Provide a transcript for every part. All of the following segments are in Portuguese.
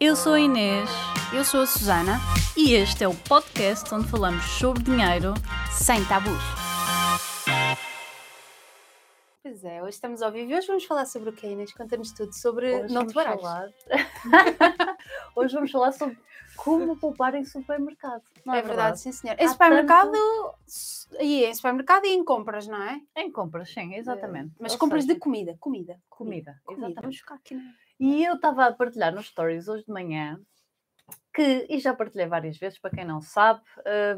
Eu sou a Inês Eu sou a Susana, e este é o podcast onde falamos sobre dinheiro. sem tabus. Pois é, hoje estamos ao vivo e hoje vamos falar sobre o que, Inês? Conta-nos tudo sobre Hoje não te baralhes. falar... Hoje vamos falar sobre como poupar em supermercado. Não É é, verdade, sim senhor. Em Há supermercado, s- e em supermercado e em compras, não é? Em compras, sim, exatamente. Mas Ou compras seja, de comida, comida. comida. Comida. Exatamente. Vamos ficar aqui, não é? E eu estava a partilhar nos stories hoje de manhã que, e já partilhei várias vezes, para quem não sabe,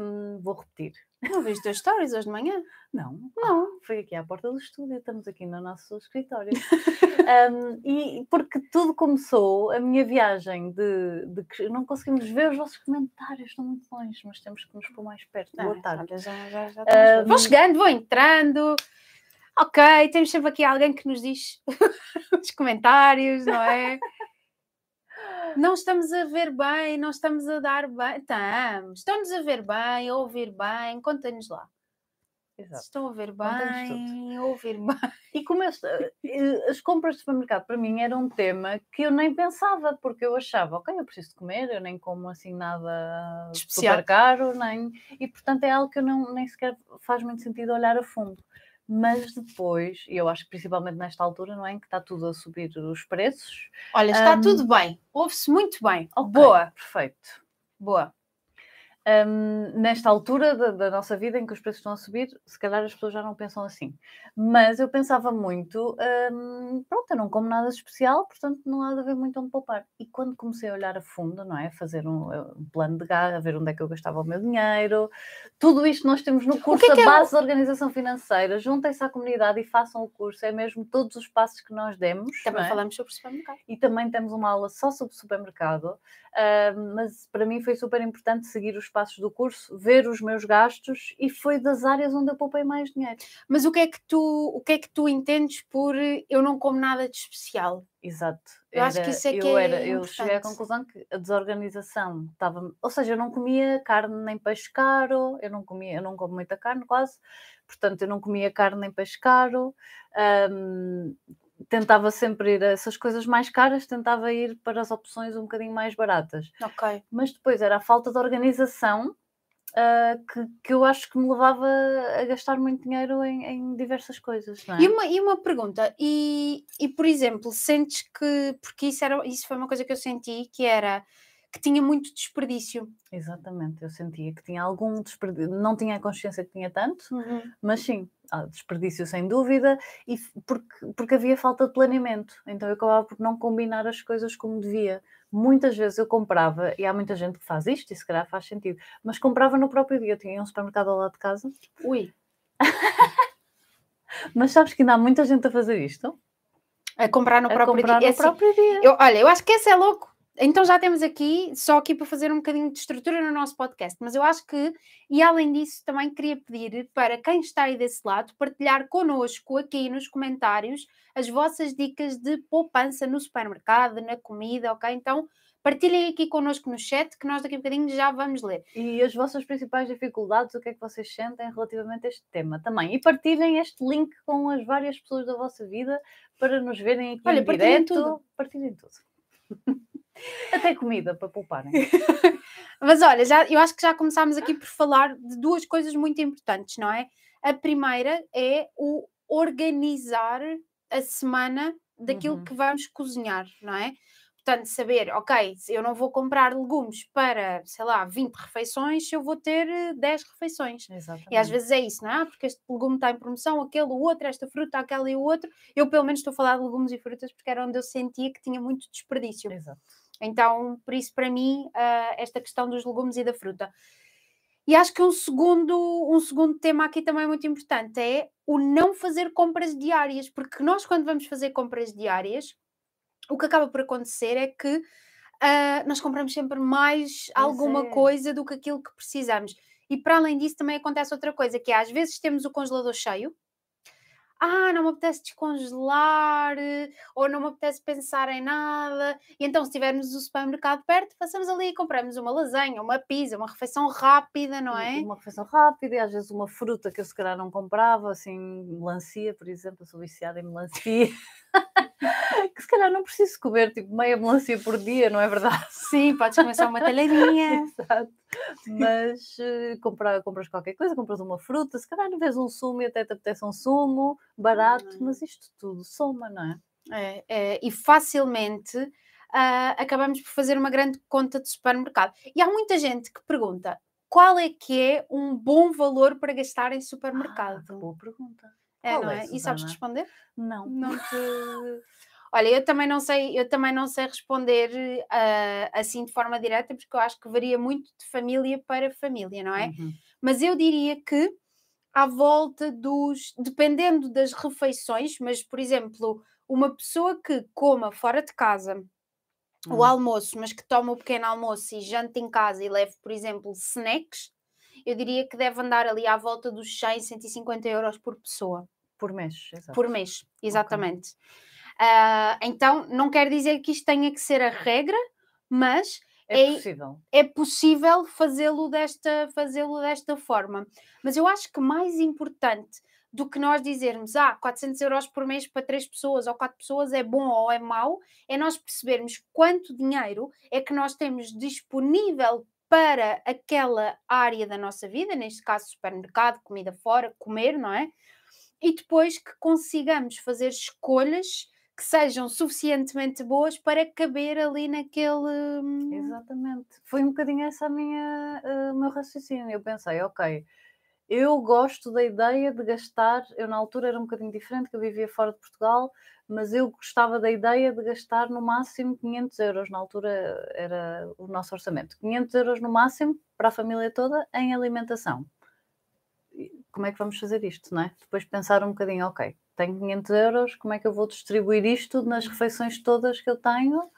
hum, vou repetir. Não viste os teus stories hoje de manhã? Não, Não. foi aqui à porta do estúdio, estamos aqui no nosso escritório. Hum, e porque tudo começou, a minha viagem de, de que não conseguimos ver os vossos comentários, estão muito longe, mas temos que nos pôr mais perto. Boa Ah, tarde. já, já, já Ah, estamos- Vão chegando, vão entrando. Ok, temos sempre aqui alguém que nos diz os comentários, não é? Não estamos a ver bem, não estamos a dar bem. Estamos, estamos a ver bem, a ouvir bem. Conta-nos lá. Exato. Estão a ver bem, a ouvir bem. E como eu eh, as compras de supermercado para mim era um tema que eu nem pensava, porque eu achava, ok, eu preciso de comer, eu nem como assim nada Especial. super caro, nem, e portanto é algo que eu não, nem sequer faz muito sentido olhar a fundo. Mas depois, e eu acho que principalmente nesta altura, não é? Em que está tudo a subir os preços. Olha, está Hum. tudo bem, ouve-se muito bem. Ok, Boa, Perfeito. boa. Hum, nesta altura da, da nossa vida em que os preços estão a subir, se calhar as pessoas já não pensam assim. Mas eu pensava muito, hum, pronto, eu não como nada especial, portanto não há de haver muito onde poupar. E quando comecei a olhar a fundo, não é? Fazer um, eh, um plano de garra, ver onde é que eu gastava o meu dinheiro, tudo isto nós temos no curso, que é que a é base da organização financeira. Juntem-se à comunidade e façam o curso, é mesmo todos os passos que nós demos. Também é? falamos sobre supermercado. e também temos uma aula só sobre supermercado, mas para mim foi super importante seguir os passos do curso, ver os meus gastos e foi das áreas onde eu poupei mais dinheiro. Mas o que é que tu, o que é que tu entendes por eu não como nada de especial? Exato. Eu acho que isso é que eu, é era, eu cheguei à conclusão que a desorganização estava. Ou seja, eu não comia carne nem peixe caro, eu não comia, eu não como muita carne quase, portanto eu não comia carne nem peixe caro. ahm, tentava sempre ir a essas coisas mais caras, tentava ir para as opções um bocadinho mais baratas. Ok. mas depois era a falta de organização ah, que, que eu acho que me levava a gastar muito dinheiro em, em diversas coisas. É? E uma, e uma pergunta, e, e por exemplo, sentes que, porque isso, era, isso foi uma coisa que eu senti, que era que tinha muito desperdício. Exatamente, eu sentia que tinha algum desperdício, não tinha a consciência que tinha tanto, mas sim, há desperdício sem dúvida, e porque, porque havia falta de planeamento, então eu acabava por não combinar as coisas como devia. Muitas vezes eu comprava, e há muita gente que faz isto, e se calhar faz sentido, mas comprava no próprio dia. Eu tinha um supermercado ao lado de casa, Ui. mas sabes que ainda há muita gente a fazer isto? A comprar no a próprio comprar dia. É no assim, próprio dia. eu, olha, eu acho que esse é louco. Então já temos aqui, só aqui para fazer um bocadinho de estrutura no nosso podcast, mas eu acho que, e além disso, também queria pedir para quem está aí desse lado partilhar connosco aqui nos comentários as vossas dicas de poupança no supermercado, na comida, ok? Então partilhem aqui connosco no chat que nós daqui a bocadinho já vamos ler. E as vossas principais dificuldades, o que é que vocês sentem relativamente a este tema também. E partilhem este link com as várias pessoas da vossa vida para nos verem aqui Olha, em partilhem direto. tudo. Partilhem tudo. Até comida para pouparem. Mas olha, já, eu acho que já começámos aqui por falar de duas coisas muito importantes, não é? A primeira é o organizar a semana daquilo Uhum. que vamos cozinhar, não é? Portanto, saber, ok, eu não vou comprar legumes para, sei lá, 20 refeições, eu vou ter eh, 10 refeições. Exatamente. E às vezes é isso, não é? Ah, Porque este legume está em promoção, aquele, o outro, esta fruta, aquela e o outro. Eu, pelo menos, estou a falar de legumes e frutas porque era onde eu sentia que tinha muito desperdício. Exato. Então, por isso, para mim, ah, esta questão dos legumes e da fruta. E acho que um segundo, um segundo tema aqui também muito importante é o não fazer compras diárias, porque nós, quando vamos fazer compras diárias, o que acaba por acontecer é que ah, nós compramos sempre mais alguma é. coisa do que aquilo que precisamos. E para além disso, também acontece outra coisa, que é às vezes temos o congelador cheio. Ah, não me apetece descongelar, eh, ou não me apetece pensar em nada. E então, se tivermos o supermercado perto, passamos ali e compramos uma lasanha, uma pizza, uma refeição rápida, não é? Uma refeição rápida e às vezes uma fruta que eu se calhar não comprava, assim, melancia, por exemplo, eu sou viciada em melancia. Que se calhar não preciso comer tipo meia melancia por dia, não é verdade? Sim, podes começar uma talhadinha. Exato. Mas uh, comprar, compras qualquer coisa, compras uma fruta, se calhar vês um sumo e até te apetece um sumo, barato, Hum. mas isto tudo soma, não é? É, é, e facilmente ah, acabamos por fazer uma grande conta de supermercado. E há muita gente que pergunta qual é que é um bom valor para gastar em Ah, supermercado? que boa pergunta. É, qual não é, é? E sabes responder? Não. Não te... Olha, eu também não sei, eu também não sei responder ah, assim de forma direta, porque eu acho que varia muito de família para família, não é? Uhum. Mas eu diria que à volta dos, dependendo das refeições, mas por exemplo, uma pessoa que coma fora de casa o Hum. almoço, mas que toma o pequeno almoço e janta em casa e leve, por exemplo, snacks, eu diria que deve andar ali à volta dos 100, 150 euros por pessoa, Por mês, exato. por mês, exatamente. Ah, então, não quer dizer que isto tenha que ser a regra, mas É é- possível. é possível fazê-lo desta, fazê-lo desta forma. Mas eu acho que mais importante do que nós dizermos, ah, 400 euros por mês para três pessoas ou quatro pessoas é bom ou é mau, é nós percebermos quanto dinheiro é que nós temos disponível para aquela área da nossa vida, neste caso supermercado, comida fora, comer, não é? E depois que consigamos fazer escolhas que sejam suficientemente boas para caber ali naquele. hum, Exatamente. Foi um bocadinho essa minha, eh, o meu raciocínio. Eu pensei, ok, eu gosto da ideia de gastar. Eu, na altura, era um bocadinho diferente, que eu vivia fora de Portugal, mas eu gostava da ideia de gastar no máximo 500 euros. Na altura era o nosso orçamento: 500 euros no máximo para a família toda em alimentação. Como é que vamos fazer isto, não é? Depois pensar um bocadinho, ok, tenho 500 euros, como é que eu vou distribuir isto nas refeições todas que eu tenho?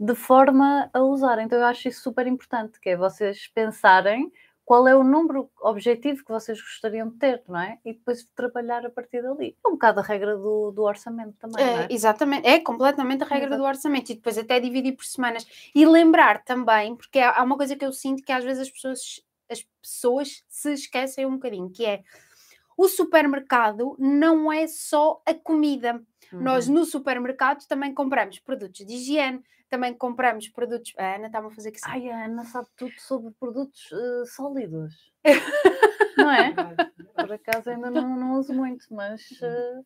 de forma a usar. Então eu acho isso super importante, que é vocês pensarem qual é o número objetivo que vocês gostariam de ter, não é? E depois trabalhar a partir dali. É um bocado a regra do, do orçamento também, não É, é? exatamente, é completamente a regra Exato. do orçamento e depois até dividir por semanas e lembrar também, porque há uma coisa que eu sinto que às vezes as pessoas, as pessoas se esquecem um bocadinho, que é o supermercado não é só a comida. Nós Uhum. no supermercado também compramos produtos de higiene, também compramos produtos. A Ana está-me a fazer que sim. Ai, a Ana sabe tudo sobre produtos eh, sólidos. não é? Por acaso ainda não, não uso muito, mas eh,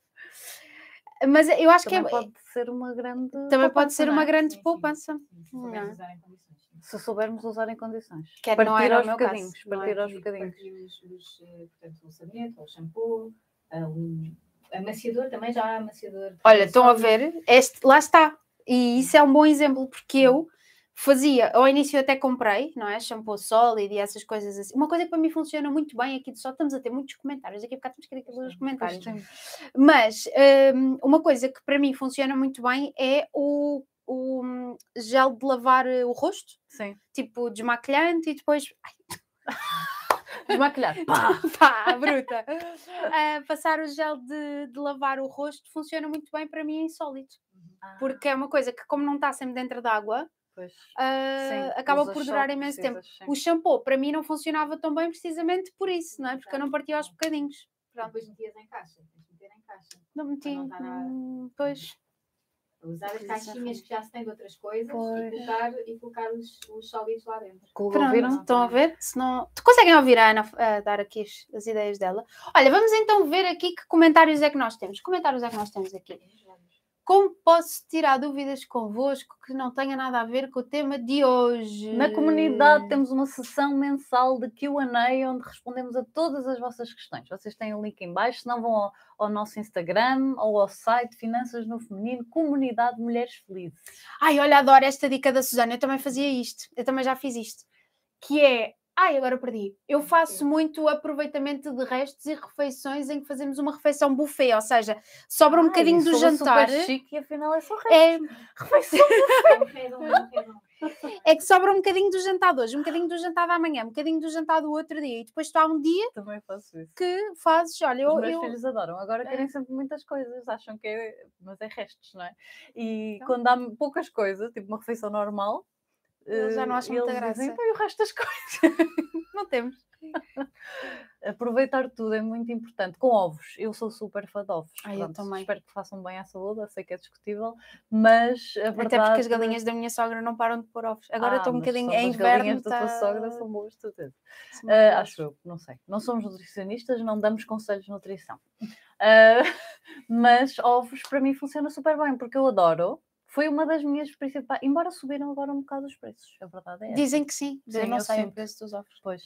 Mas eu acho que é, também pode ser uma grande. também pode poupança, ser não uma é? grande Sim, sim. poupança. Se soubermos Não. usar em condições. sim. Se soubermos usar em condições. Que é- não partir era o aos meu caso, bocadinhos. não é? Partir aos bocadinhos. partir os, os, eh, portanto, o sabonete, o shampoo, um amaciador, também já há amaciador. Olha, estão a ver? Este, lá está. E isso é um bom exemplo, porque eu fazia, ao início até comprei, não é? Shampoo sólido e essas coisas assim. Uma coisa que para mim funciona muito bem aqui, só estamos a ter muitos comentários, daqui a bocado temos que ir aqui ler os comentários. Mas hum, uma coisa que para mim funciona muito bem é o, o hum, gel de lavar eh, o rosto, Sim. tipo desmaquilhante e depois. Ai, Desmaquilhar. Pá! pá, bruta! Ah, passar o gel de, de lavar o rosto funciona muito bem para mim em sólido porque é uma coisa que, como não está sempre dentro d'água, Pois. ah, Sim, acaba por durar imenso tempo. sim. O shampoo, para mim, não funcionava tão bem precisamente por isso, não é? Porque eu não partia aos bocadinhos. Pronto, Depois metias em caixa. Tens de meter em caixa. não meti. não hum, Pois, Usar as Pois, caixinhas que já se tem de outras coisas Pois. e colocar, e colocar os, os sólidos lá dentro. Ouviram? pronto, estão a ver? Se não... Tu conseguem ouvir a Ana a dar aqui as, as ideias dela? Olha, vamos então ver aqui que comentários é que nós temos. Que comentários é que nós temos aqui? Como posso tirar dúvidas convosco que não tenha nada a ver com o tema de hoje? Na comunidade temos uma sessão mensal de Q&A onde respondemos a todas as vossas questões. Vocês têm o link em baixo, se não vão ao, ao nosso Instagram ou ao site Finanças no Feminino, Comunidade Mulheres Felizes. Ai, olha, adoro esta dica da Susana. Eu também fazia isto. Eu também já fiz isto. Que é. Ai, agora perdi. Eu faço muito aproveitamento de restos e refeições em que fazemos uma refeição buffet, ou seja, sobra um Ai, bocadinho do jantar. super chique e afinal é só. É, Refeição. Não quero, não quero. é que sobra um bocadinho do jantar de hoje, um bocadinho do jantar da manhã, um bocadinho do jantar do outro dia. E depois tu há um dia Também faço isso. que fazes, olha, Os eu. meus eu- filhos adoram. Agora É. querem sempre muitas coisas, acham que é. Mas é restos, não é? E Então. quando há poucas coisas, tipo uma refeição normal, Eles já não eh, acham e muita eles dizem, graça. "Então, e o resto das coisas? Não temos. Aproveitar tudo é muito importante. Com ovos, eu sou super fã de ovos. Ai, eu também. Espero que façam bem à saúde, eu sei que é discutível, mas a verdade... Até porque as galinhas da minha sogra não param de pôr ovos. Agora Ah, estou um bocadinho. só É as inverno. galinhas da tua tá- sogra são boas são Ah, maravilhosas. acho eu, não sei. Não somos nutricionistas, não damos conselhos de nutrição. Ah, mas ovos para mim funciona super bem, porque eu adoro. Foi uma das minhas principais. Embora subiram agora um bocado os preços, a verdade é essa. Dizem que sim. eu Sim, não sei o preço dos ovos. Pois,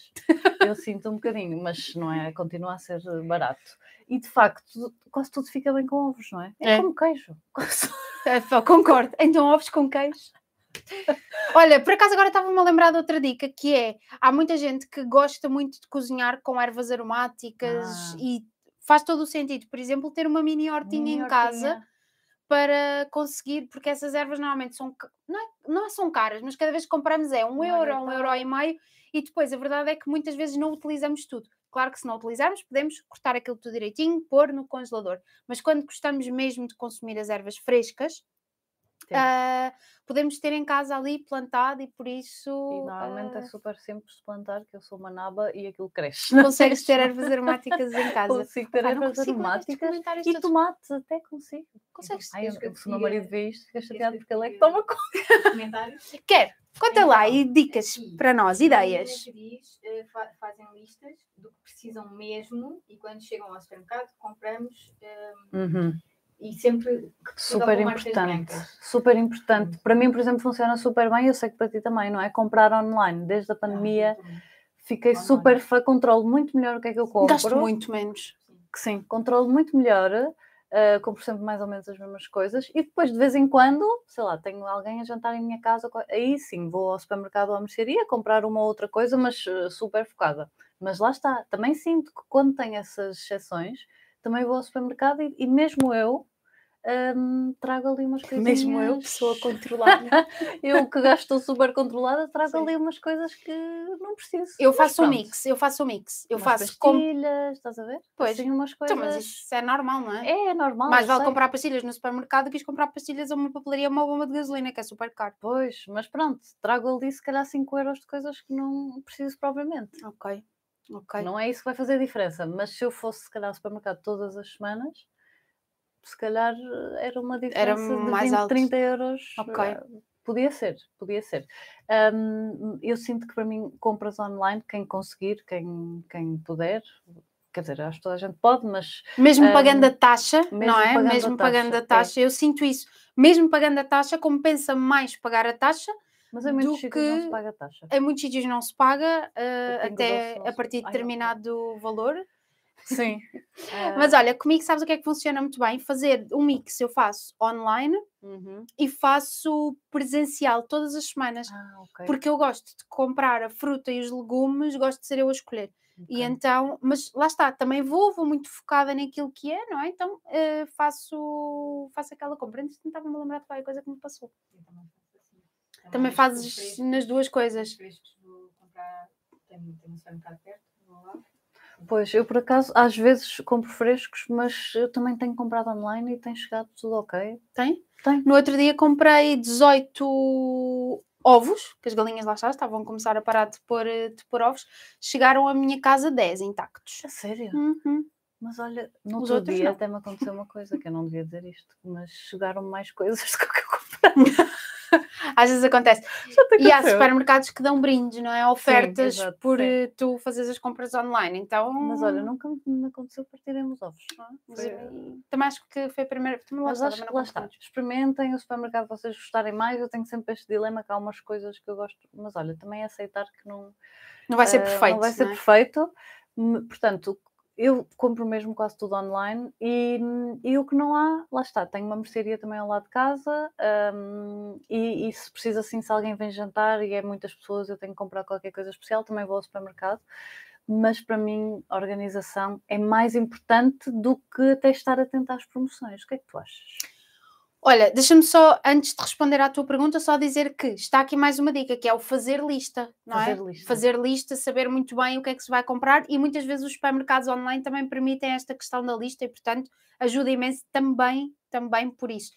eu sinto um bocadinho, mas não é, continua a ser barato. E de facto, tudo- quase tudo fica bem com ovos, não é? É, É. como queijo. É, concordo. Então, ovos com queijo. Olha, por acaso agora estava-me a lembrar de outra dica que é: há muita gente que gosta muito de cozinhar com ervas aromáticas Ah. e faz todo o sentido, por exemplo, ter uma mini hortinha Mini em casa hortinha. Para conseguir, porque essas ervas normalmente são, não, é, não é são caras, mas cada vez que compramos é um euro, um euro e meio, e depois a verdade é que muitas vezes não utilizamos tudo. Claro que se não utilizarmos, podemos cortar aquilo tudo direitinho, pôr no congelador. Mas quando gostamos mesmo de consumir as ervas frescas, Ah, podemos ter em casa ali plantado e por isso E normalmente é ah, super simples de plantar, que eu sou uma naba e aquilo cresce. consegues ter ervas aromáticas em casa. Consigo ter não ervas aromáticas e todos. tomates, até consigo. Consegues? Ai, Queres eu- se o meu marido vê isto, fica chateado eu porque ele é que toma conta. Quero. Conta lá e Então, dicas para nós, ideias. diz, eh, fa- fazem listas do que precisam mesmo e quando chegam ao supermercado compramos eh, e sempre que Super importante, super importante. Para mim, por exemplo, funciona super bem. Eu sei que para ti também, não é? Comprar online desde a pandemia, Ah, muito fiquei Online. super fã, controlo muito melhor o que é que eu compro. Gasto muito menos. que sim, controlo muito melhor, uh, compro sempre mais ou menos as mesmas coisas e depois de vez em quando, sei lá, tenho alguém a jantar em minha casa, aí sim vou ao supermercado ou à mercearia comprar uma ou outra coisa, mas uh, super focada. Mas lá está, também sinto que quando tenho essas exceções, também vou ao supermercado e, e mesmo eu um, trago ali umas coisas. Mesmo eu, pessoa controlada. eu que gasto super controlada, trago Sim. ali umas coisas que não preciso. Eu faço um mix, eu faço um mix. Eu umas faço com. pastilhas, estás a ver? Pois. Assim, umas coisas. Então, mas isso é normal, não é? É, é normal. Mais vale sei. comprar pastilhas no supermercado do que comprar pastilhas a uma papelaria, uma bomba de gasolina, que é super caro. Pois, mas pronto, trago ali se calhar 5 euros de coisas que não preciso propriamente. Ok, ok. Não é isso que vai fazer a diferença, mas se eu fosse se calhar ao supermercado todas as semanas, se calhar eh, era uma diferença de mais 20, alto. 30 euros. Ok. eh, Podia ser, podia ser. Hum, eu sinto que para mim compras online, quem conseguir, quem, quem puder, quer dizer, acho que toda a gente pode, mas Mesmo pagando a taxa, não é? pagando a mesmo pagando a taxa, é. taxa, eu sinto isso. Mesmo pagando a taxa, compensa mais pagar a taxa. Mas em muitos Do sítios não se que- paga taxa. Em muitos sítios não se paga, eh, Pingo até a partir de Ai, determinado valor. Sim. Mas olha, comigo sabes o que é que funciona muito bem? Fazer um mix eu faço online Uhum. e faço presencial todas as semanas. Ah, ok. Porque eu gosto de comprar a fruta e os legumes, gosto de ser eu a escolher. E ok. então, mas lá está, também vou, vou muito focada naquilo que é, não é? Então eh, faço, faço aquela compra. Antes tentava-me lembrar de qualquer coisa que me passou. Eu também assim. Também os fazes nas duas coisas. vou comprar, tenho, tenho um supermercado perto, vou lá. Pois, eu por acaso às vezes compro frescos, mas eu também tenho comprado online e tem chegado tudo ok. Tem? Tem. No outro dia comprei 18 ovos, que as galinhas lá já estavam a começar a parar de pôr, eh, de pôr ovos. Chegaram à minha casa 10 intactos. A sério? Uhum. Mas olha, no Os outro outros dia não. até me aconteceu uma coisa que eu não devia dizer isto, mas chegaram mais coisas do que eu comprei. Às vezes acontece. E há supermercados que dão brindes, não é? Ofertas exato, por sim. eh, tu fazeres as compras online. Então. Mas olha, nunca me aconteceu partirem os ovos. foi- eh, Também acho que foi a primeira. Também lá Mas acho que lá está. muitos. Experimentem o supermercado que vocês gostarem mais. Eu tenho sempre este dilema que há umas coisas que eu gosto, mas olha, também é aceitar que não, Não vai ser Ah, perfeito. Não vai ser não é? perfeito. Hum, Portanto, eu compro mesmo quase tudo online e, e o que não há, lá está. Tenho uma mercearia também ao lado de casa hum, e, e se precisa assim, se alguém vem jantar e é muitas pessoas, eu tenho que comprar qualquer coisa especial, também vou ao supermercado. Mas para mim, a organização é mais importante do que até estar atento às promoções. O que é que tu achas? Olha, deixa-me só, antes de responder à tua pergunta, só dizer que está aqui mais uma dica, que é o fazer lista, não é? Fazer lista. Fazer lista, saber muito bem o que é que se vai comprar e muitas vezes os supermercados online também permitem esta questão da lista e, portanto, ajuda imenso também, também por isso.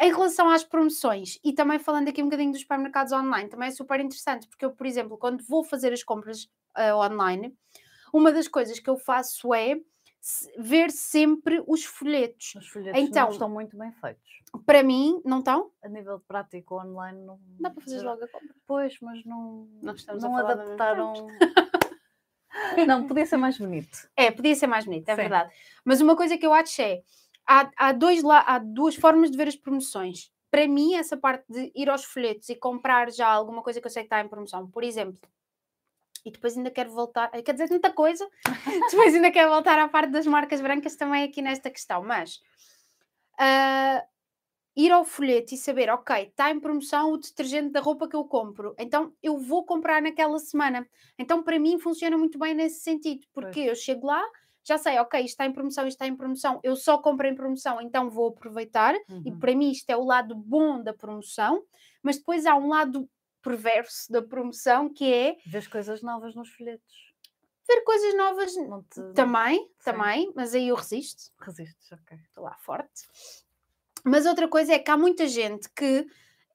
Em relação às promoções, e também falando aqui um bocadinho dos supermercados online, também é super interessante, porque eu, por exemplo, quando vou fazer as compras uh, online, uma das coisas que eu faço é ver sempre os folhetos. Os folhetos então, estão muito bem feitos. Para mim, não estão? A nível prático, online, não. Dá para fazer logo a compra. Pois, mas não, não, não adaptaram. não, podia ser mais bonito. É, podia ser mais bonito, é Sim. verdade. Mas uma coisa que eu acho é: há, há, dois, há duas formas de ver as promoções. Para mim, essa parte de ir aos folhetos e comprar já alguma coisa que eu sei que está em promoção, por exemplo, e depois ainda quero voltar, quer dizer, tanta coisa, depois ainda quero voltar à parte das marcas brancas também aqui nesta questão, mas uh, ir ao folheto e saber, ok, está em promoção o detergente da roupa que eu compro, então eu vou comprar naquela semana. Então para mim funciona muito bem nesse sentido, porque pois. eu chego lá, já sei, ok, isto está em promoção, isto está em promoção, eu só compro em promoção, então vou aproveitar, uhum. e para mim isto é o lado bom da promoção, mas depois há um lado perverso da promoção que é. Ver coisas novas nos folhetos. Ver coisas novas te... também, Sim. também, mas aí eu resisto. Resistes, ok. Estou lá forte. Mas outra coisa é que há muita gente que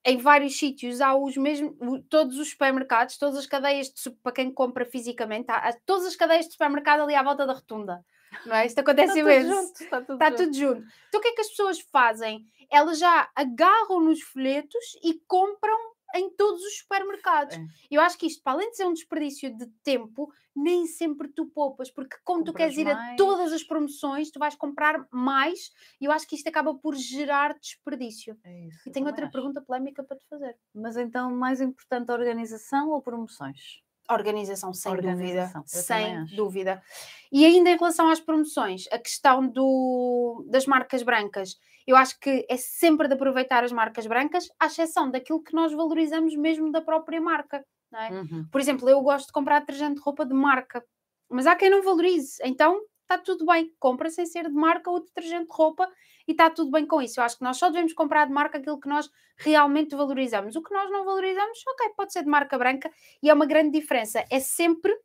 em vários sítios há os mesmos, todos os supermercados, todas as cadeias de, para quem compra fisicamente, há, todas as cadeias de supermercado ali à volta da rotunda. Não é? Isto acontece está mesmo. Tudo junto, está tudo, está junto. tudo junto. Então o que é que as pessoas fazem? Elas já agarram nos folhetos e compram em todos os supermercados. É. Eu acho que isto, para além de ser um desperdício de tempo, nem sempre tu poupas, porque como Compras tu queres ir mais. a todas as promoções, tu vais comprar mais e eu acho que isto acaba por gerar desperdício. É isso, e tenho outra acho. pergunta polémica para te fazer. Mas então, mais importante, a organização ou promoções? Organização, sem Organização, dúvida. Sem dúvida. E ainda em relação às promoções, a questão do, das marcas brancas, eu acho que é sempre de aproveitar as marcas brancas, à exceção daquilo que nós valorizamos mesmo da própria marca. É? Uhum. Por exemplo, eu gosto de comprar detergente de roupa de marca, mas há quem não valorize, então está tudo bem, compra sem ser de marca o detergente de roupa e está tudo bem com isso. Eu acho que nós só devemos comprar de marca aquilo que nós realmente valorizamos. O que nós não valorizamos, ok, pode ser de marca branca e é uma grande diferença. É sempre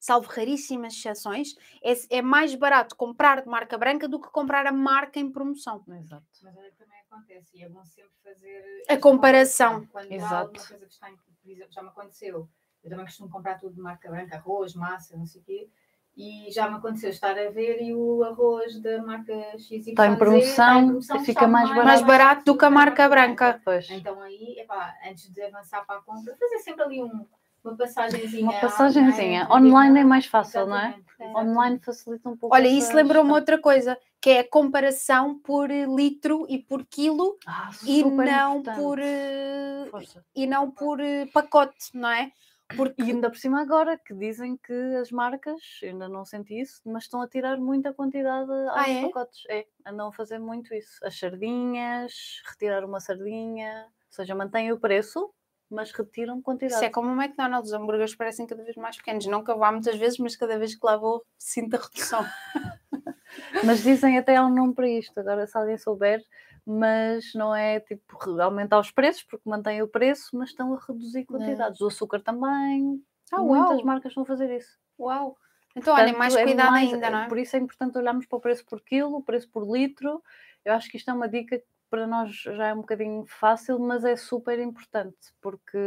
salvo raríssimas exceções, é, é, mais barato comprar de marca branca do que comprar a marca em promoção. Exato. Mas é também acontece, e é bom sempre fazer a comparação. Quando Exato. há alguma coisa que está em, por exemplo, já me aconteceu, eu também costumo comprar tudo de marca branca, arroz, massa, não sei o quê, e já me aconteceu estar a ver e o arroz da marca XY está em promoção, está em promoção fica mais barato. mais barato do que a marca branca. Pois. Então aí, epá, antes de avançar para a compra, fazer sempre ali um uma passagenzinha. Uma passagenzinha. Online, online é mais fácil, não é? Online facilita um pouco. Olha, isso lembrou-me outra coisa, que é a comparação por litro e por quilo ah, e não por eh, e não por eh, pacote, não é? Porque... E ainda por cima agora que dizem que as marcas, ainda não senti isso, mas estão a tirar muita quantidade aos ah, é? pacotes. É, andam a fazer muito isso. As sardinhas, retirar uma sardinha, ou seja, mantém o preço, mas retiram quantidade. Isso é como o McDonald's, os hambúrgueres parecem cada vez mais pequenos. Nunca vá muitas vezes, mas cada vez que lá vou sinto a redução. mas dizem até há um nome para isto, agora se alguém souber, mas não é tipo aumentar os preços, porque mantém o preço, mas estão a reduzir quantidades. É. O açúcar também. Ah, Muitas uau. marcas estão a fazer isso. Uau! Então, olha, mais é cuidado mais, ainda, não é? Por isso é importante olharmos para o preço por quilo, o preço por litro. Eu acho que isto é uma dica para nós já é um bocadinho fácil, mas é super importante porque,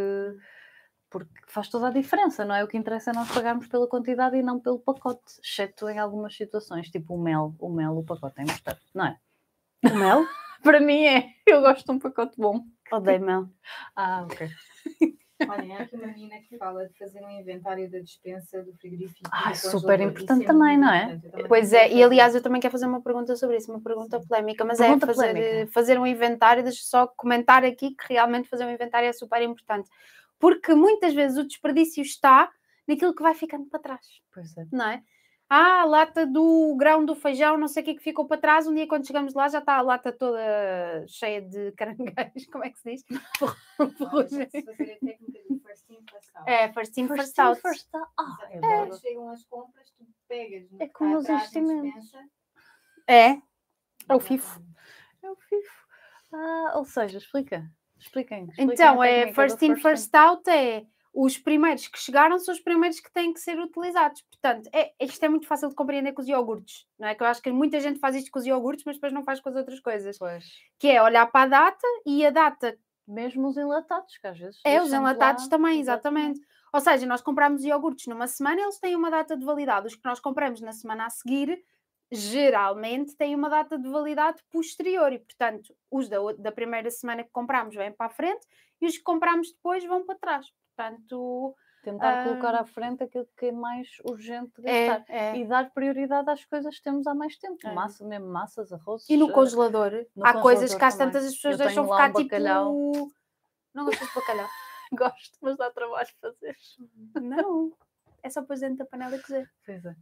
porque faz toda a diferença, não é? O que interessa é nós pagarmos pela quantidade e não pelo pacote, exceto em algumas situações, tipo o mel, o mel, o pacote é importante, não é? O mel? para mim é, eu gosto de um pacote bom. Odeio mel. Ah, ok. Olha, há aqui uma menina que fala de fazer um inventário da dispensa do frigorífico. Ah, super importante é também, não é? Pois é, e aliás eu também quero fazer uma pergunta sobre isso, uma pergunta polémica, mas é pergunta é fazer, polémica. fazer um inventário, deixa só comentar aqui que realmente fazer um inventário é super importante, porque muitas vezes o desperdício está naquilo que vai ficando para trás. Pois é. Não é? Ah, a lata do grão do feijão, não sei o que, que ficou para trás. Um dia, quando chegamos lá, já está a lata toda cheia de caranguejos. Como é que se diz? Ferrugem. É, first in, first, out. First out. Ah, é, é. chegam as compras, tu pegas. É como os investimentos. É. É o FIFO. É o FIFO. Ah, ou seja, explica. Expliquem. Então, é first in, first out é os primeiros que chegaram são os primeiros que têm que ser utilizados. Portanto, é, isto é muito fácil de compreender com os iogurtes, não é? Que eu acho que muita gente faz isto com os iogurtes, mas depois não faz com as outras coisas. Pois. Que é olhar para a data e a data Mesmo os enlatados, que às vezes. é os enlatados lá, também, exatamente. Ou seja, nós compramos iogurtes numa semana, eles têm uma data de validade. Os que nós compramos na semana a seguir, geralmente têm uma data de validade posterior e, portanto, os da, da primeira semana que compramos vêm para a frente e os que compramos depois vão para trás. Portanto, Tentar colocar Ah. à frente aquilo que é mais urgente de é, gastar. é. E dar prioridade às coisas que temos há mais tempo. É. Massa, mesmo massas, arroz. E no eh, congelador, no há coisas congelador que às tantas as pessoas deixam ficar um bacalhau. tipo. Não gostas de bacalhau? Gosto, mas dá trabalho fazer. Não. É só pôr dentro da panela e cozer. Pois é.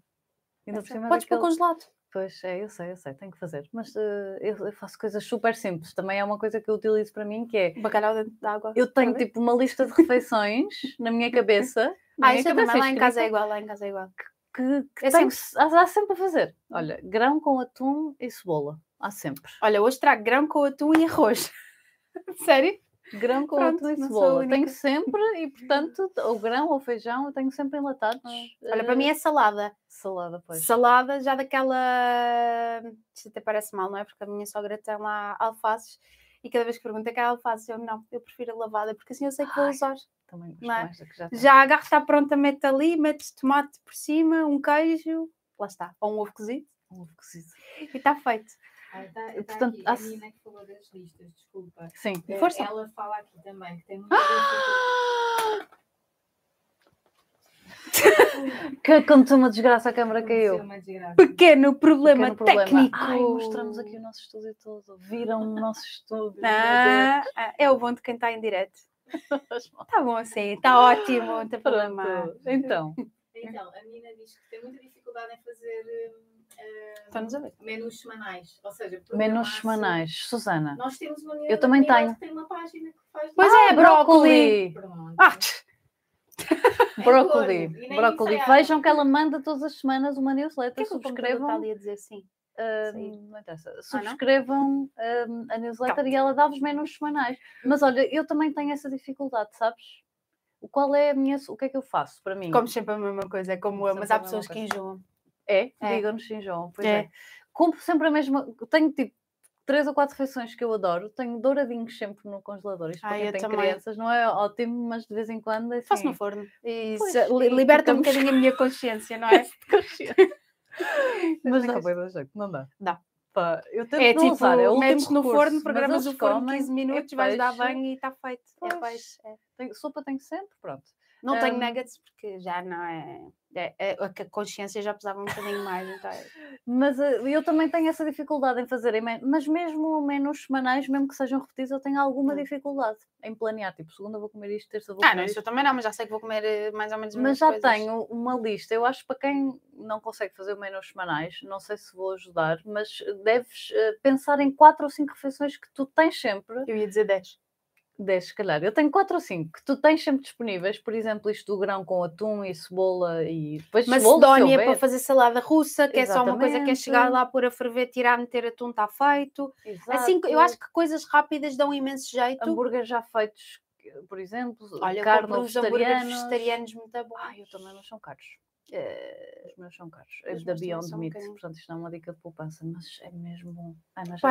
Ainda É Podes pôr daquele- congelado. Pois é, eu sei, eu sei, tenho que fazer. Mas eh, eu, eu faço coisas super simples. Também é uma coisa que eu utilizo para mim, que é Bacalhau dentro de água. eu tenho tipo uma lista de refeições na minha cabeça. na Ah, minha isso eu também. cabeça Lá em casa é igual. Lá em casa é igual. Que, que É tenho sempre. se- há, há sempre a fazer. Olha, grão com atum e cebola. Há sempre. Olha, hoje trago grão com atum e arroz. Sério? Grão com Pronto, e cebola. Tenho sempre, e portanto, ou grão ou feijão, eu tenho sempre enlatados. Olha, para eh, mim é salada. salada, pois. Salada já daquela. Isto até parece mal, não é? Porque a minha sogra tem lá alfaces e cada vez que pergunta que é alface, eu não, eu prefiro a lavada, porque assim eu sei que vou usar. Também gosto é? mais da que já tenho. Já está pronta, mete ali, metes tomate por cima, um queijo, lá está, ou um ovo cozido Um ovo cozido. e está feito. Ah, tá, tá Portanto, aqui, a se- Nina que falou das listas, desculpa. Sim. Eh, Força. Ela fala aqui também que tem muita dificuldade. Que aconteceu uma desgraça, a câmara caiu. Pequeno problema Pequeno problema. técnico. Ai, mostramos aqui o nosso estúdio todo. Viram o nosso estúdio. Ah, ah, é o bom de quem está em direto. Está bom assim, está ótimo, não tem problema. Então, Então, a Nina diz que tem muita dificuldade em fazer Estamos a ver. menus semanais. Ou seja, menus semanais. Susana. Nós temos uma Eu também tenho. que tem uma página que faz. Pois Ah, é, brócoli. Pronto. Ah, tch, Brócoli. gordo, e nem Brócoli. ensaiado. Vejam que ela manda todas as semanas uma newsletter. é que computador Subscrevam. está ali a dizer sim? ah? Subscrevam ah, a newsletter e ela dá-vos menus semanais. Mas olha, eu também tenho essa dificuldade, sabes? O qual é a minha. O que é que eu faço para mim? Como sempre a mesma coisa, é como eu, mas há pessoas que enjoam. É? É. Digam-nos sim, João. Pois É. é. Compro sempre a mesma. Tenho tipo três ou quatro refeições que eu adoro. Tenho douradinhos sempre no congelador. Isto para quem tem também. crianças não é ótimo, mas de vez em quando é assim. Faço no forno. E Pois, se- li- liberta um bocadinho a minha consciência, não é? mas dá Mas- bem da jeito, não dá. Dá. Pá, eu tento É tipo, usar, é o metes no recurso, forno, mas programas o forno comem, 15 é minutos, vais dar banho e está feito. É Pois. peixe. é. Tenho- sopa tenho sempre, pronto. Não tenho Hum. nuggets porque já não é. É, é a consciência já pesava um bocadinho mais. Então é- Mas eh, eu também tenho essa dificuldade em fazer, mas mesmo menus semanais, mesmo que sejam repetidos, eu tenho alguma Hum. dificuldade em planear. Tipo, segunda vou comer isto, terça vou Ah, comer não, isto. isso eu também não, mas já sei que vou comer eh, mais ou menos as Mas já coisas. tenho uma lista. Eu acho que para quem não consegue fazer menus semanais, não sei se vou ajudar, mas deves eh, pensar em quatro ou cinco refeições que tu tens sempre. Eu ia dizer 10. 10, se calhar. Eu tenho quatro ou cinco que tu tens sempre disponíveis. Por exemplo, isto do grão com atum e cebola e depois Macedónia para fazer salada russa, que é só uma coisa que é chegar Exatamente. lá, pôr a ferver, tirar, meter atum, está feito. Assim, eu Exato. acho que coisas rápidas dão imenso jeito. hambúrgueres já feitos, por exemplo, Olha, carne ou vegetarianos. vegetarianos muito bons. Ai, eu também, mas são caros. Eh, Os meus são caros. Os da Beyond um Meat, portanto isto não é uma dica de poupança, mas é mesmo bom.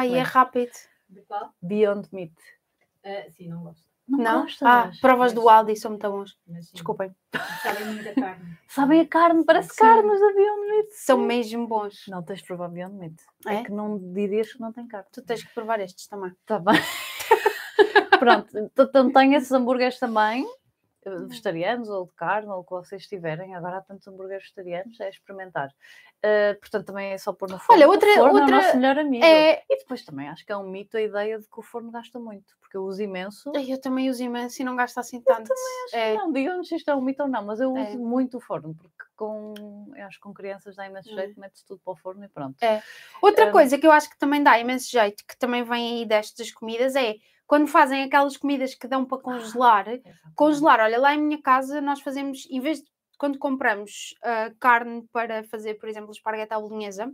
E é rápido. De qual? Beyond Meat. Ah, sim, não gosto. Não, Não? gostas? Ah, provas do Mas- Aldi são muito bons. Mas Desculpem. Sabem muita carne. Sabem a carne, parece Sim. carne da Beyond Meat. São sim. mesmo bons. Não tens de provar Beyond Meat. É? É? que não dirias que não tem carne. Tu tens que provar estes também. Tá bem. Pronto, então tenho esses hambúrgueres também. Vegetarianos ou de carne, ou o que vocês tiverem. Agora há tantos hambúrgueres vegetarianos, é experimentar. Eh, portanto, também é só pôr no forno. Olha, O outra- forno é o outra- nosso melhor amigo. É, E depois também acho que é um mito a ideia de que o forno gasta muito, porque eu uso imenso. Eu também uso imenso e não gasto assim tanto. É, Não, digam-nos se isto é um mito ou não, mas eu É. uso muito o forno, porque com, eu acho que com crianças dá imenso Hum. jeito, mete-se tudo para o forno e pronto. É. Outra Hum. coisa que eu acho que também dá imenso jeito, que também vem aí destas comidas, é quando fazem aquelas comidas que dão para congelar, Exatamente. congelar, olha, lá em minha casa nós fazemos, em vez de quando compramos ah, carne para fazer, por exemplo, esparguete à bolonhesa,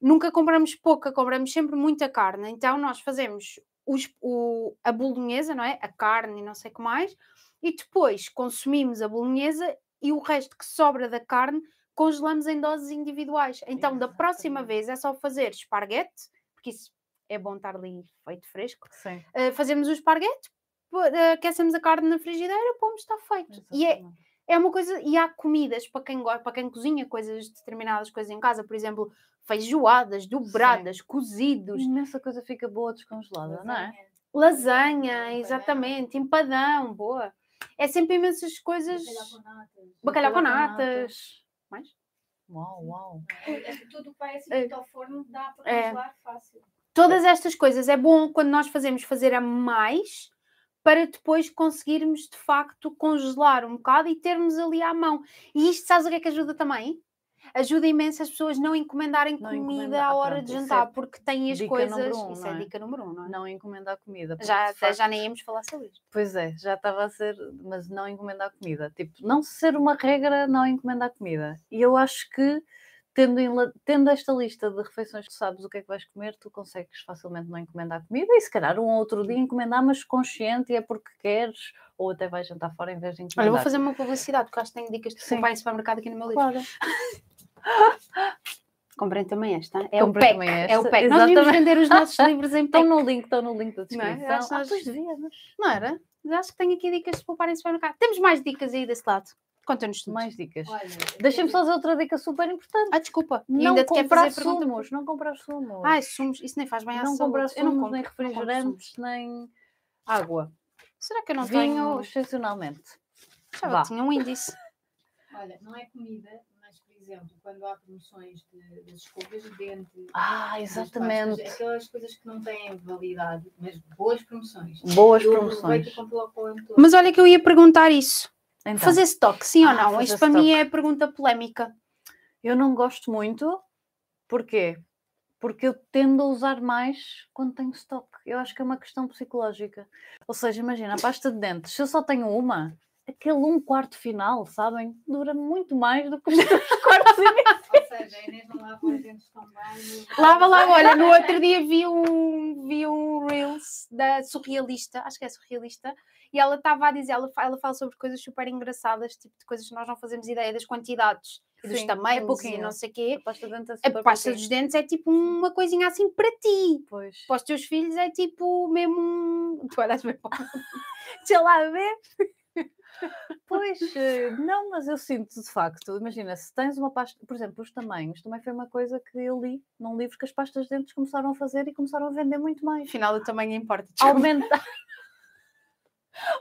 nunca compramos pouca, compramos sempre muita carne. Então nós fazemos os- o- a bolonhesa, não é? A carne e não sei o que mais, e depois consumimos a bolonhesa e o resto que sobra da carne congelamos em doses individuais. Então, da próxima Exatamente. vez é só fazer esparguete, porque isso é bom estar ali feito fresco. Sim. Uh, fazemos o esparguete, uh, aquecemos a carne na frigideira, pomos, está feito. E é, exatamente. é uma coisa, e há comidas para quem gosta, para quem cozinha coisas, determinadas coisas em casa, por exemplo, feijoadas, dobradas, cozidos, Imensa coisa fica boa descongelada, não é? lasanha, exatamente, empadão, boa. É sempre imensas coisas. Bacalhau com natas. Bacalhau com Bacalhau com natas. Mais? Uau, uau. É, Tudo que vai assim É. ao forno dá para É. congelar fácil. Todas estas coisas é bom quando nós fazemos fazer a mais para depois conseguirmos de facto congelar um bocado e termos ali à mão. E isto, sabes o que é que ajuda também? Ajuda imenso as pessoas não encomendarem Não comida encomendar, à hora pronto, de é jantar, porque têm as coisas. um, isso é é? dica número um, não é? Não encomendar comida. Já, até já nem íamos falar sobre isto. Pois é, já estava a ser, mas não encomendar comida. Tipo, não ser uma regra não encomendar comida. E eu acho que, tendo, em tendo esta lista de refeições que sabes o que é que vais comer, tu consegues facilmente não encomendar comida e se calhar um outro dia encomendar, mas consciente e é porque queres, ou até vais jantar fora em vez de encomendar. Olha, vou fazer uma publicidade, porque acho que tenho dicas de comprar em supermercado aqui no meu livro. Claro. Comprei também esta. É Comprei o PEC. também É o esta, PEC. Nós devíamos exatamente. vender os nossos livros em Estão PEC. no link, estão no link da Não é? descrição. Acho que Ah, nós- pois devíamos. Não era? Mas acho que tenho aqui dicas de poupar em supermercado. Temos mais dicas aí desse lado. Conta-nos. Mais dicas. Deixa-me só dizer outra dica super importante. Ah, desculpa. Não ainda te quer comprar sumos, não comprar sumos. Ai, sumos. Isso nem faz bem à não saúde. comprar Eu não sumos, compro, nem não compro sumos. refrigerantes, nem água. Será que eu não Vinho, tenho... excepcionalmente. Já Vá. tinha um índice. olha, não é comida, mas por exemplo, quando há promoções de, das escovas de dente, Ah, exatamente. pastas, aquelas coisas que não têm validade, mas boas promoções. Boas Eu promoções. Mas olha que eu ia perguntar isso. Então, Fazer stock, sim ou Ah, não? fazer Isto para mim é a pergunta polémica. eu não gosto muito. Porquê? Porque eu tendo a usar mais quando tenho stock. Eu acho que é uma questão psicológica. Ou seja, imagina, a pasta de dentes, se eu só tenho uma, aquele um quarto final, sabem? Dura muito mais do que os dois quartos. Ou seja, a Inês não lava os dentes tão bem. Lava lá, olha, no outro dia vi um, vi um Reels da surrealista, acho que é surrealista, e ela estava a dizer, ela, ela fala sobre coisas super engraçadas, tipo de coisas que nós não fazemos ideia das quantidades, e dos Sim, é tamanhos e pouquinho. não sei o quê. A pasta de dentes é A pasta dos dentes é tipo uma coisinha assim para ti. Pois. Para os teus filhos é tipo mesmo um... Tu olhas bem para Deixa lá ver. Pois, eh, não, mas eu sinto de facto, imagina, se tens uma pasta, por exemplo, os tamanhos, também foi uma coisa que eu li num livro que as pastas de dentes começaram a fazer e começaram a vender muito mais. Afinal, o tamanho importa. desculpa.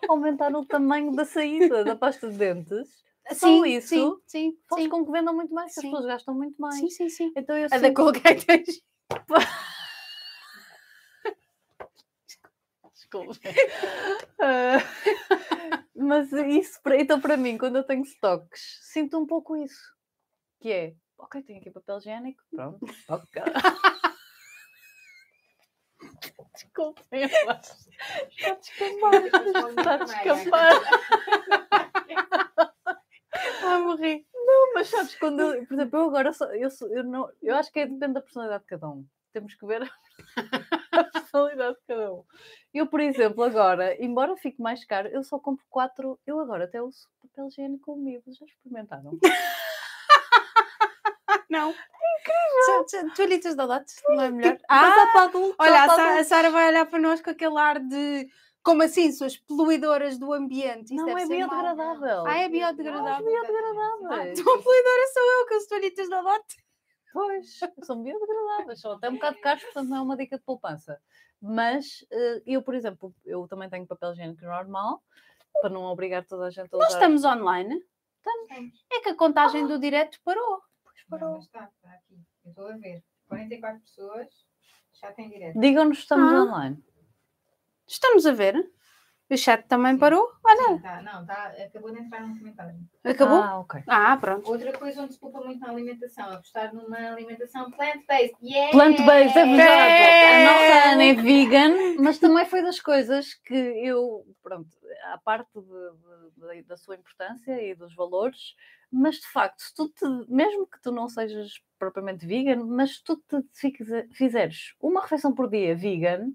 Aumentar, aumentar o tamanho da saída da pasta de dentes só Sim, isso sim, sim, faz sim. com que vendam muito mais, que as pessoas gastam muito mais. Sim, sim, sim. Então eu A da Colgate é Desculpa. Ah, mas isso, para- então para mim, quando eu tenho stocks, sinto um pouco isso. Que é, ok, tenho aqui papel higiênico, pronto, ok. Desculpem, acho. Está a descambar, está a descambar. Ah, morri. Não, mas sabes, quando eu, por exemplo, eu agora sou, eu, eu, não, eu acho que é, depende da personalidade de cada um. Temos que ver a personalidade de cada um. Eu, por exemplo, agora, embora fique mais caro, eu só compro quatro. Eu agora até uso papel higiênico comigo. Já experimentaram? Não. Incrível. Toalhitas de Olotes, não é melhor? Mas há Ah, olha, a Sara, vai olhar para nós com aquele ar de como assim, suas poluidoras do ambiente. Isso Não, é ser mau. biodegradável. Ah, é biodegradável. biodegradáveis. Então, poluidora sou eu com as toalhitas de Olote. Pois, são biodegradáveis, são até um bocado caros, portanto não é uma dica de poupança. Mas eh, eu, por exemplo, eu também tenho papel higiênico normal, para não obrigar toda a gente a usar. Nós estamos online. Estamos. É que a contagem do direto parou. Não, mas está, está aqui. Eu estou a ver. 44 pessoas já têm direto. Digam-nos se estamos Ah. online. Estamos a ver. O chat também Sim. parou. Olha, Sim, tá, não, tá, acabou de entrar num comentário. acabou. Ah, ok. Ah, pronto. Outra coisa onde se poupa muito na alimentação, apostar numa alimentação plant-based. Yeah! Plant-based, é verdade. É. A nossa Ana é vegan, mas também foi das coisas que eu, pronto, à parte de- de- da sua importância e dos valores, mas de facto, se tu te, mesmo que tu não sejas propriamente vegan, mas se tu te fize- fizeres uma refeição por dia vegan,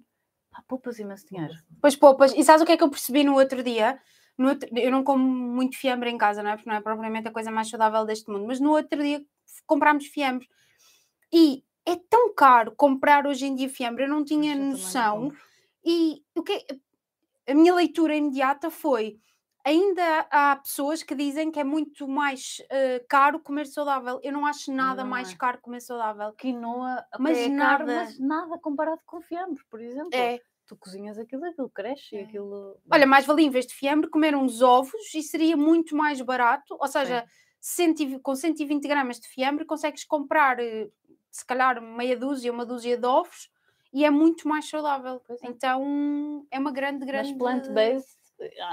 Pá, poupas imenso dinheiro. Pois poupas. E sabes o que é que eu percebi no outro dia? No outro- Eu não como muito fiambre em casa, não é? Porque não é propriamente a coisa mais saudável deste mundo. Mas no outro dia comprámos fiambre. E é tão caro comprar hoje em dia fiambre. Eu não tinha eu noção. E o que a minha leitura imediata foi ainda há pessoas que dizem que é muito mais eh, caro comer saudável. Eu não acho nada Não mais é. caro comer saudável. Quinoa, Mas é caro, nada. mas nada comparado com fiambre, por exemplo. É. Tu cozinhas aquilo, aquilo cresce e É. aquilo. Olha, mais valia em vez de fiambre comer uns ovos e seria muito mais barato. Ou seja, 120 com 120 gramas de fiambre consegues comprar eh, se calhar meia dúzia, uma dúzia de ovos e é muito mais saudável. Pois é. Então é uma grande, Mas grande. plant-based,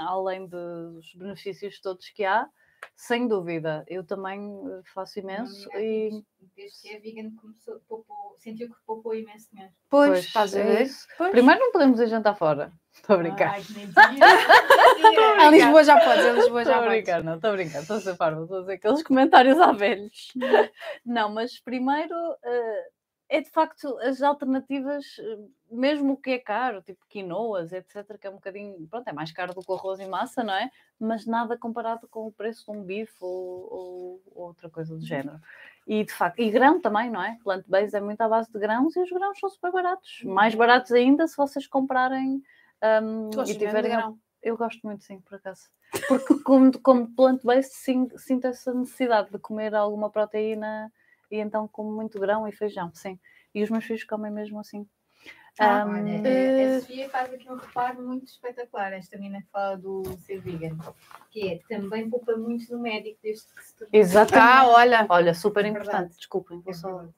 além dos benefícios todos que há, sem dúvida, eu também eh, faço imenso e Desde que é vegan, começou, poupou, sentiu que poupou imenso dinheiro. Pois, Pois, estás a é ver? Pois. primeiro não podemos ir jantar fora. Estou a brincar. Ai. Em Lisboa já podes, em Lisboa Estou já a brincar, não, estou a brincar, estou a ser parva, estou a dizer aqueles comentários à velhos. Não, mas primeiro eh, é de facto as alternativas, mesmo o que é caro, tipo quinoas, etc., que é um bocadinho, pronto, é mais caro do que o arroz e massa, não é? Mas nada comparado com o preço de um bife ou, ou- ou outra coisa do género. E de facto, e grão também, não é? Plant-based é muito à base de grãos e os grãos são super baratos. Mais baratos ainda se vocês comprarem gostas e tiverem grão? eu gosto muito, sim, por acaso. Porque como, como plant-based sinto essa necessidade de comer alguma proteína e então como muito grão e feijão, sim. E os meus filhos comem mesmo assim. Ah, Ahm, Olha, eh, a, a Sofia faz aqui um reparo muito espetacular, esta menina que fala do ser vegan, que é também poupa muito do médico desde que se tornou. exatamente. Ah, olha. Olha, super É importante, verdade. desculpem, vou É só. verdade.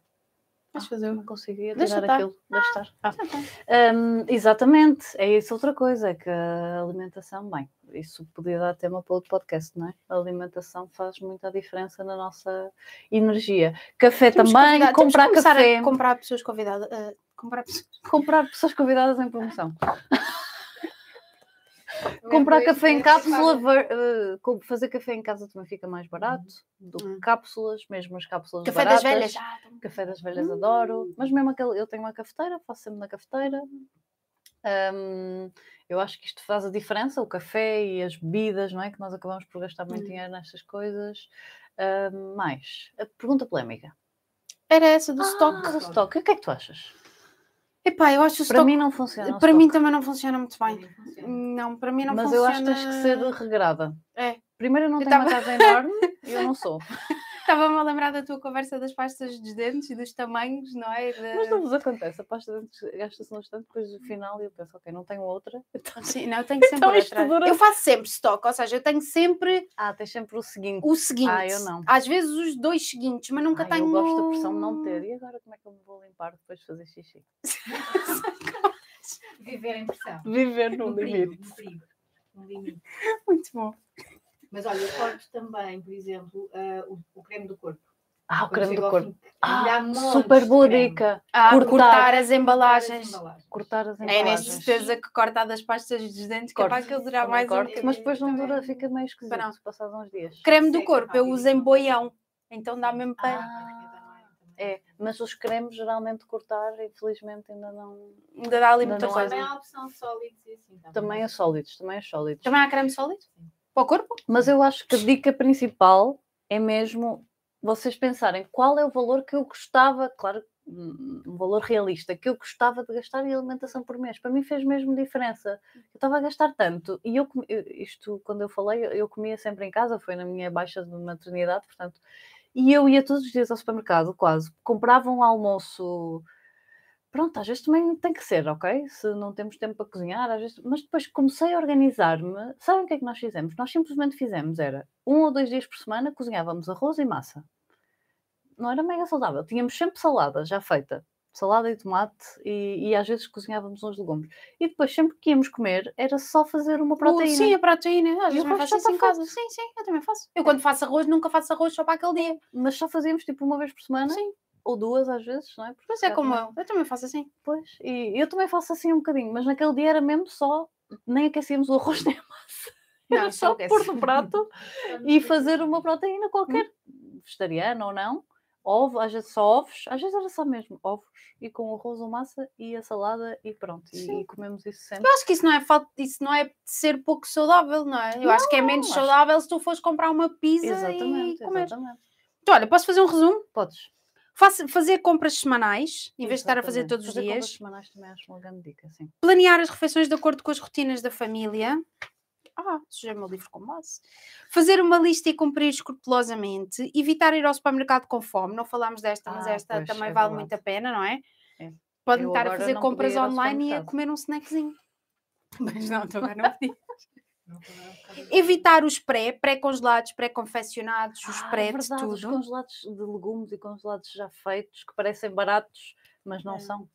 Vais fazer Não conseguia Deixa tirar estar. aquilo, estar. Ah. Já tá. Hum, exatamente, é isso outra coisa, é que a alimentação, bem, isso podia dar tema para outro podcast, não é? A alimentação faz muita diferença na nossa energia. Café Temos também, convidar- temos comprar começar café, comprar pessoas convidadas. eh, comprar pessoas. comprar pessoas convidadas em promoção. Comprar café em cápsula, ver- eh, fazer café em casa também fica mais barato do que Hum. cápsulas, mesmo as cápsulas Café baratas. das velhas. Café das velhas adoro, mas mesmo aquele, eu tenho uma cafeteira, faço sempre na cafeteira. Hum, eu acho que isto faz a diferença, o café e as bebidas, não é? Que nós acabamos por gastar muito Hum. dinheiro nestas coisas. Hum, mais, a pergunta polémica. Era essa do Ah, stock. do stock, o que é que tu achas? Epá, eu acho o Para stock. mim não funciona. para mim também não funciona muito bem. Não, para mim não mas funciona. eu acho que tens que ser regrada. É. Primeiro eu não Eu tenho uma tava- casa enorme e eu não sou. Estava-me a lembrar da tua conversa das pastas dos dentes e dos tamanhos, não é? De- Mas não vos acontece, a pasta de dentes gasta-se no instante, depois no final eu penso, ok, não tenho outra. Então... Sim, não, eu tenho sempre Então outra. dura- Eu faço sempre stock, ou seja, eu tenho sempre Ah, tens sempre o seguinte. o seguinte. Ah, eu não. Às vezes os dois seguintes, mas nunca Ai, tenho. Eu gosto da pressão de não ter. E agora como é que eu me vou limpar depois de fazer xixi? Viver em pressão. Viver No perigo, no perigo. No limite. Muito bom. Mas olha, eu corto também, por exemplo, ah, o, o creme do corpo. Ah, o Quando creme do corpo. Ah, super de boa creme. dica. Ah, Cortar. cortar, as Cortar embalagens. as embalagens. Cortar as É embalagens. nessa certeza que corta a das pastas dos dentes, que é Corto. para aquilo durar Também mais um corto, bocadinho. Mas depois não dura, Também. fica meio esquisito Para não. se passados uns dias. Creme do corpo, eu uso em boião. Então dá mesmo para. Ah, é, mas os cremes geralmente cortar, infelizmente ainda não. Ainda dá ali muita coisa. Também há a opção sólidos e assim. Também bom. é sólidos, também é sólidos. Também há creme sólido? Para o corpo? Mas eu acho que a dica principal é mesmo vocês pensarem qual é o valor que eu gostava, claro, um valor realista, que eu gostava de gastar em alimentação por mês. Para mim fez mesmo diferença. Eu estava a gastar tanto e eu, isto, quando eu falei, eu comia sempre em casa, foi na minha baixa de maternidade, portanto, e eu ia todos os dias ao supermercado, quase, comprava um almoço. Pronto, às vezes também tem que ser, ok? Se não temos tempo para cozinhar, às vezes. Mas depois comecei a organizar-me. Sabem o que é que nós fizemos? Nós simplesmente fizemos, era um ou dois dias por semana cozinhávamos arroz e massa. Não era mega saudável. Tínhamos sempre salada já feita. Salada e tomate e, e às vezes cozinhávamos uns legumes. E depois, sempre que íamos comer, era só fazer uma proteína. Sim, a proteína. Às vezes faço já isso em está casa. Sim, sim, eu também faço. Eu quando faço arroz, nunca faço arroz só para aquele dia. Mas só fazíamos tipo uma vez por semana. Sim. Ou duas às vezes, não é? Porque Mas é como também- eu. Eu também faço assim. Pois, e eu também faço assim um bocadinho, mas naquele dia era mesmo só, nem aquecíamos o arroz nem a massa. Não, Era isso só pôr no prato e fazer uma proteína qualquer, vegetariana ou não, ovo, às vezes só ovos, às vezes era só mesmo ovos e com arroz ou massa e a salada e pronto. E, e comemos isso sempre. Eu acho que isso não é falta, isso não é de ser pouco saudável, não é? Eu acho que é menos saudável se tu fores comprar uma pizza Exatamente, e comer. exatamente. Então, olha, posso fazer um resumo? Podes. Faça- fazer compras semanais, em vez de estar a fazer todos os Fazer compras dias. semanais também acho uma grande dica, sim. Planear as refeições de acordo com as rotinas da família. Ah, sujei o meu livro com base. Fazer uma lista e cumprir escrupulosamente. Evitar ir ao supermercado com fome. Não falámos desta, mas Ah, esta pois, também é vale verdade. muito a pena, não é? É. Podem estar a fazer compras podia online e a comer um snackzinho. Mas não, agora não pedi. Evitar os pré, pré-congelados, pré-confeccionados, os Ah, é pré de verdade, Os tudo. congelados de legumes e congelados já feitos, que parecem baratos, mas não É. são.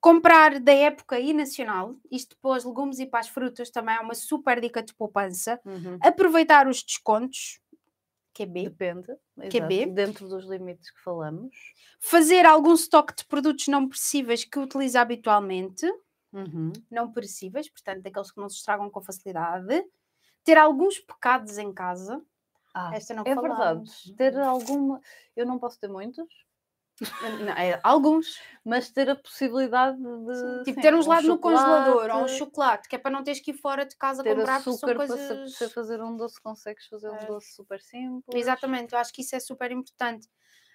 Comprar da época e nacional. Isto para os legumes e para as frutas também é uma super dica de poupança. Aproveitar os descontos. QB. Depende. QB. exato, Dentro dos limites que falamos. Fazer algum estoque de produtos não perecíveis que utiliza habitualmente. Uhum. Não perecíveis, portanto, daqueles que não se estragam com facilidade. Ter alguns pecados em casa. Ah, Esta não é verdade. falámos. Ter alguma. Eu não posso ter muitos, Não, é, alguns. mas ter a possibilidade de. Tipo, sim, ter um um gelado no congelador ou um chocolate, que é para não teres que ir fora de casa Ter comprar, açúcar são para se coisas... fazer um doce, consegues fazer um É. doce super simples. Exatamente, eu acho que isso é super importante.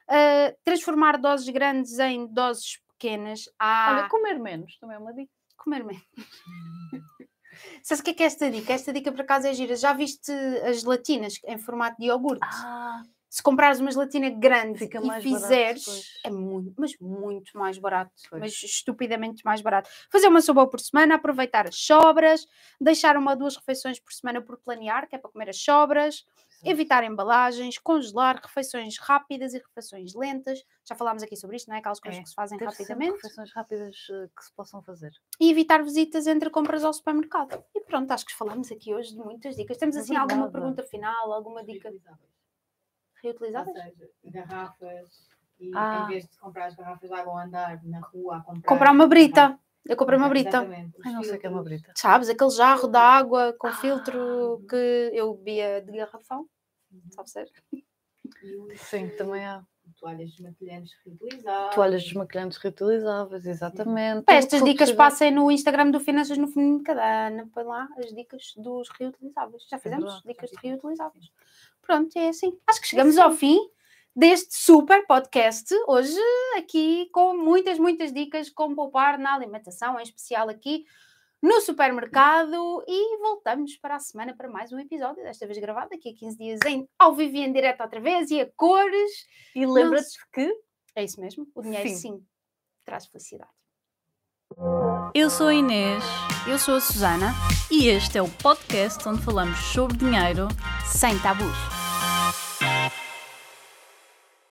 Ah, transformar doses grandes em doses pequenas. Ah, Olha, comer menos também é uma dica. Comer menos. Sabes o que é que é esta dica? Esta dica por acaso é gira. Já viste as gelatinas em formato de iogurte? Ah, Se comprares uma gelatina grande Fica e mais barato fizeres, depois. é muito, mas muito mais barato. Pois. Mas estupidamente mais barato. Fazer uma sopa por semana, aproveitar as sobras, deixar uma ou duas refeições por semana por planear, que é para comer as sobras, evitar embalagens, congelar, refeições rápidas e refeições lentas. Já falámos aqui sobre isto, não é? Aquelas coisas É, que se fazem rapidamente. refeições rápidas eh, que se possam fazer. E evitar visitas entre compras ao supermercado. E pronto, acho que falámos aqui hoje de muitas dicas. Temos É assim alguma pergunta final, alguma dica Reutilizáveis. Ou seja, garrafas. E Ah. em vez de comprar as garrafas de água andar na rua a comprar. Comprar uma brita. garrafas- Eu comprei uma brita. Exatamente, Ai, não sei o que é uma brita. Sabes, aquele jarro de água com filtro Ah. que eu bebia de garrafão. Sabe ser? Sim, também há. toalhas desmaquilhantes reutilizáveis. Toalhas desmaquilhantes reutilizáveis, exatamente. Pá, estas dicas passem no Instagram do Finanças no Feminino de cada Ana. Põe lá as dicas dos reutilizáveis. Já fizemos já dicas de reutilizáveis. Pronto, é assim. Acho que chegamos ao fim deste super podcast. Hoje aqui com muitas, muitas dicas como poupar na alimentação, em especial aqui no supermercado. E voltamos para a semana para mais um episódio, desta vez gravado aqui a 15 dias em ao vivo e em direto outra vez e a cores. E lembra-te que É isso mesmo, o dinheiro sim, Sim. traz felicidade. Eu sou a Inês Eu sou a Susana, e este é o podcast onde falamos sobre dinheiro sem tabus.